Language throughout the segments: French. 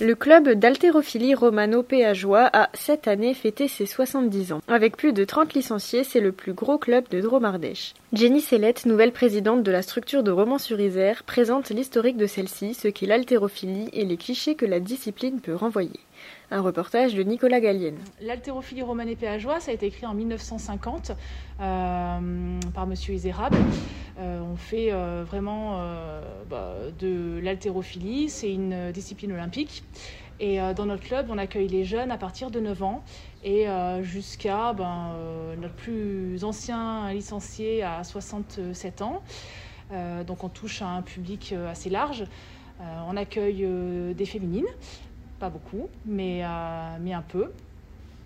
Le club d'haltérophilie romano-péageois a cette année fêté ses 70 ans. Avec plus de 30 licenciés, c'est le plus gros club de Dromardèche. Jenny Sellette, nouvelle présidente de la structure de Romans-sur-Isère, présente l'historique de celle-ci, ce qu'est l'haltérophilie et les clichés que la discipline peut renvoyer. Un reportage de Nicolas Gallienne. L'haltérophilie romane péageoise, ça a été écrit en 1950 euh, par Monsieur Isérable. Euh, on fait euh, vraiment bah, de l'haltérophilie, c'est une discipline olympique. Et dans notre club, on accueille les jeunes à partir de 9 ans et jusqu'à ben, notre plus ancien licencié à 67 ans. donc on touche à un public assez large. on accueille des féminines pas beaucoup, mais, euh, mais un peu.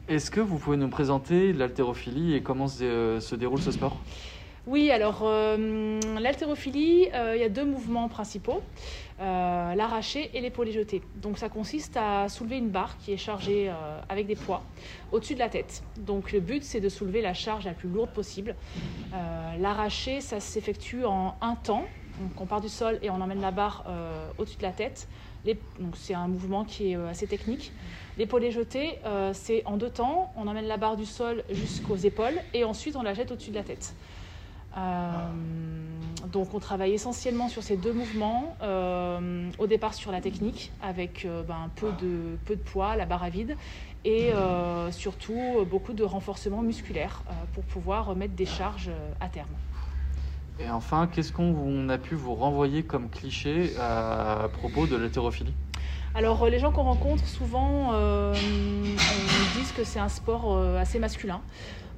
Est-ce que vous pouvez nous présenter l'haltérophilie et comment se, euh, déroule ce sport? Oui, alors euh, l'haltérophilie, il y a deux mouvements principaux, l'arraché et l'épaulé jeté. Donc ça consiste à soulever une barre qui est chargée avec des poids au-dessus de la tête. Donc le but c'est de soulever la charge la plus lourde possible. l'arraché, ça s'effectue en un temps. Donc on part du sol et on emmène la barre au-dessus de la tête donc c'est un mouvement qui est euh, assez technique. L'épaulé jeté, euh, c'est en deux temps. On emmène la barre du sol jusqu'aux épaules et ensuite on la jette au-dessus de la tête. Euh, donc on travaille essentiellement sur ces deux mouvements. au départ sur la technique avec ben, peu, de, peu de poids, la barre à vide et surtout beaucoup de renforcement musculaire pour pouvoir mettre des charges à terme. Et enfin, qu'est-ce qu'on a pu vous renvoyer comme cliché à propos de l'hétérophilie alors les gens qu'on rencontre souvent euh, on disent que c'est un sport euh, assez masculin,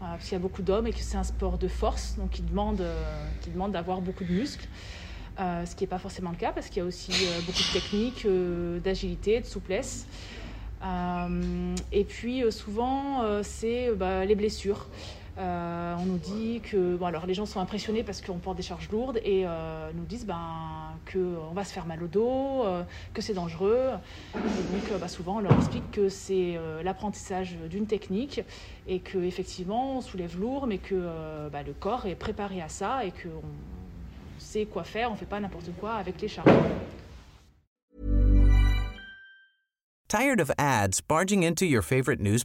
euh, parce qu'il y a beaucoup d'hommes et que c'est un sport de force, donc qui demande, qui demande d'avoir beaucoup de muscles. ce qui n'est pas forcément le cas parce qu'il y a aussi beaucoup de techniques, d'agilité, de souplesse. et puis souvent c'est bah, les blessures. Euh, on nous dit que bon alors les gens sont impressionnés parce qu'on porte des charges lourdes et euh, nous disent ben qu'on va se faire mal au dos, euh, que c'est dangereux. Et donc bah, souvent on leur explique que c'est l'apprentissage d'une technique et que effectivement on soulève lourd, mais que bah, le corps est préparé à ça et qu'on sait quoi faire, on fait pas n'importe quoi avec les charges. Tired of ads barging into your favorite news?